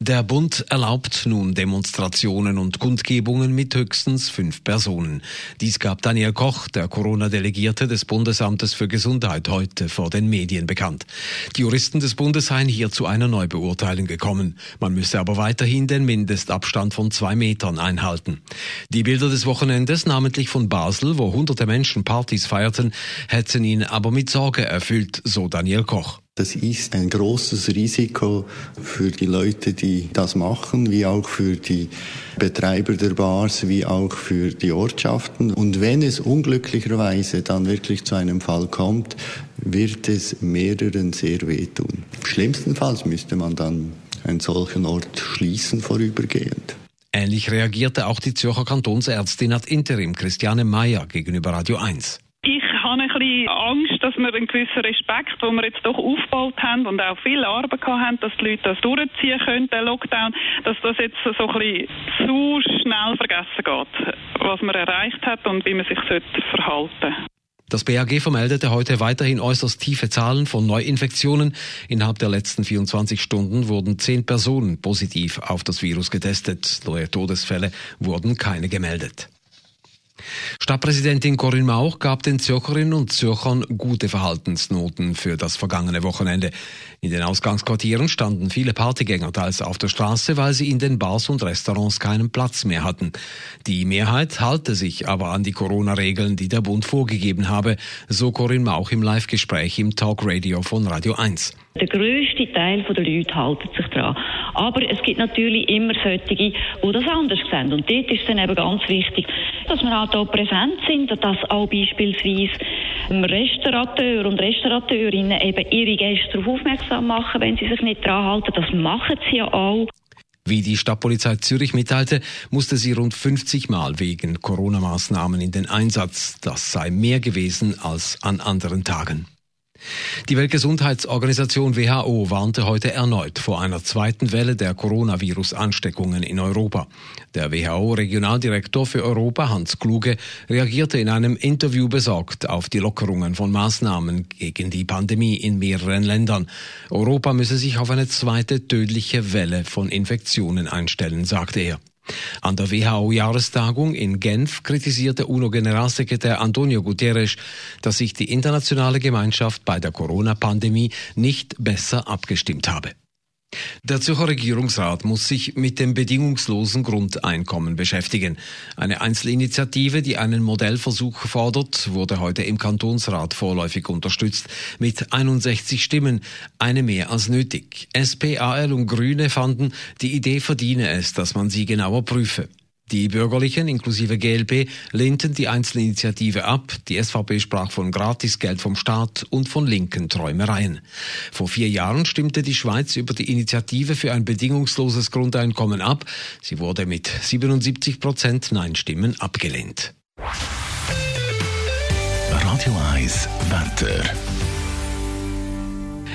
Der Bund erlaubt nun Demonstrationen und Kundgebungen mit höchstens fünf Personen. Dies gab Daniel Koch, der Corona-Delegierte des Bundesamtes für Gesundheit, heute vor den Medien bekannt. Die Juristen des Bundes seien hier zu einer Neubeurteilung gekommen. Man müsse aber weiterhin den Mindestabstand von zwei Metern einhalten. Die Bilder des Wochenendes, namentlich von Basel, wo hunderte Menschen Partys feierten, hätten ihn aber mit Sorge erfüllt, so Daniel Koch. Das ist ein großes Risiko für die Leute, die das machen, wie auch für die Betreiber der Bars, wie auch für die Ortschaften. Und wenn es unglücklicherweise dann wirklich zu einem Fall kommt, wird es mehreren sehr wehtun. Schlimmstenfalls müsste man dann einen solchen Ort schließen vorübergehend. Ähnlich reagierte auch die Zürcher Kantonsärztin ad interim Christiane Meyer gegenüber Radio 1 habe ein bisschen Angst, dass wir einen gewissen Respekt, den wir jetzt doch aufgebaut haben und auch viel Arbeit haben, dass die Leute das durchziehen können, den Lockdown, dass das jetzt so ein bisschen zu schnell vergessen geht, was man erreicht hat und wie man sich verhalten sollte. Das BAG vermeldete heute weiterhin äußerst tiefe Zahlen von Neuinfektionen. Innerhalb der letzten 24 Stunden wurden zehn Personen positiv auf das Virus getestet. Neue Todesfälle wurden keine gemeldet. Stadtpräsidentin Corinne Mauch gab den Zürcherinnen und Zürchern gute Verhaltensnoten für das vergangene Wochenende. In den Ausgangsquartieren standen viele Partygänger teils auf der Straße, weil sie in den Bars und Restaurants keinen Platz mehr hatten. Die Mehrheit halte sich aber an die Corona-Regeln, die der Bund vorgegeben habe, so Corinne Mauch im Live-Gespräch im Talkradio von Radio 1. Der grösste Teil der Leute hält sich daran. Aber es gibt natürlich immer solche, die das anders sehen. Und dort ist es dann eben ganz wichtig, dass wir auch hier präsent sind, dass auch beispielsweise Restaurateur und Restaurateurinnen eben ihre Gäste darauf aufmerksam machen, wenn sie sich nicht daran halten. Das machen sie ja auch. Wie die Stadtpolizei Zürich mitteilte, musste sie rund 50 Mal wegen Corona-Maßnahmen in den Einsatz. Das sei mehr gewesen als an anderen Tagen. Die Weltgesundheitsorganisation WHO warnte heute erneut vor einer zweiten Welle der Coronavirus-Ansteckungen in Europa. Der WHO-Regionaldirektor für Europa, Hans Kluge, reagierte in einem Interview besorgt auf die Lockerungen von Maßnahmen gegen die Pandemie in mehreren Ländern. Europa müsse sich auf eine zweite tödliche Welle von Infektionen einstellen, sagte er. An der WHO-Jahrestagung in Genf kritisierte UNO-Generalsekretär Antonio Guterres, dass sich die internationale Gemeinschaft bei der Corona-Pandemie nicht besser abgestimmt habe. Der Zürcher Regierungsrat muss sich mit dem bedingungslosen Grundeinkommen beschäftigen. Eine Einzelinitiative, die einen Modellversuch fordert, wurde heute im Kantonsrat vorläufig unterstützt. Mit 61 Stimmen, eine mehr als nötig. SPAL und Grüne fanden, die Idee verdiene es, dass man sie genauer prüfe. Die Bürgerlichen inklusive GLP lehnten die Einzelinitiative ab. Die SVP sprach von Gratisgeld vom Staat und von linken Träumereien. Vor vier Jahren stimmte die Schweiz über die Initiative für ein bedingungsloses Grundeinkommen ab. Sie wurde mit 77 Prozent Nein-Stimmen abgelehnt. Radio 1 Wetter.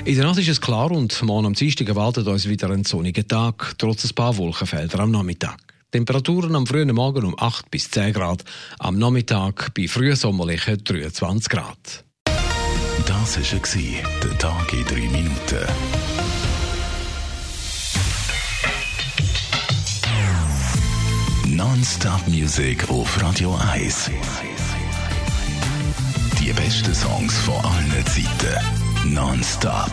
In der Nacht ist es klar und morgen am Dienstag erwartet uns wieder ein sonniger Tag, trotz ein paar Wolkenfelder am Nachmittag. Temperaturen am frühen Morgen um 8 bis 10 Grad, am Nachmittag bei frühsommerlichen 23 Grad. Das war der Tag in 3 Minuten. Non-Stop Music auf Radio 1. Die besten Songs von allen Zeiten. Non-Stop.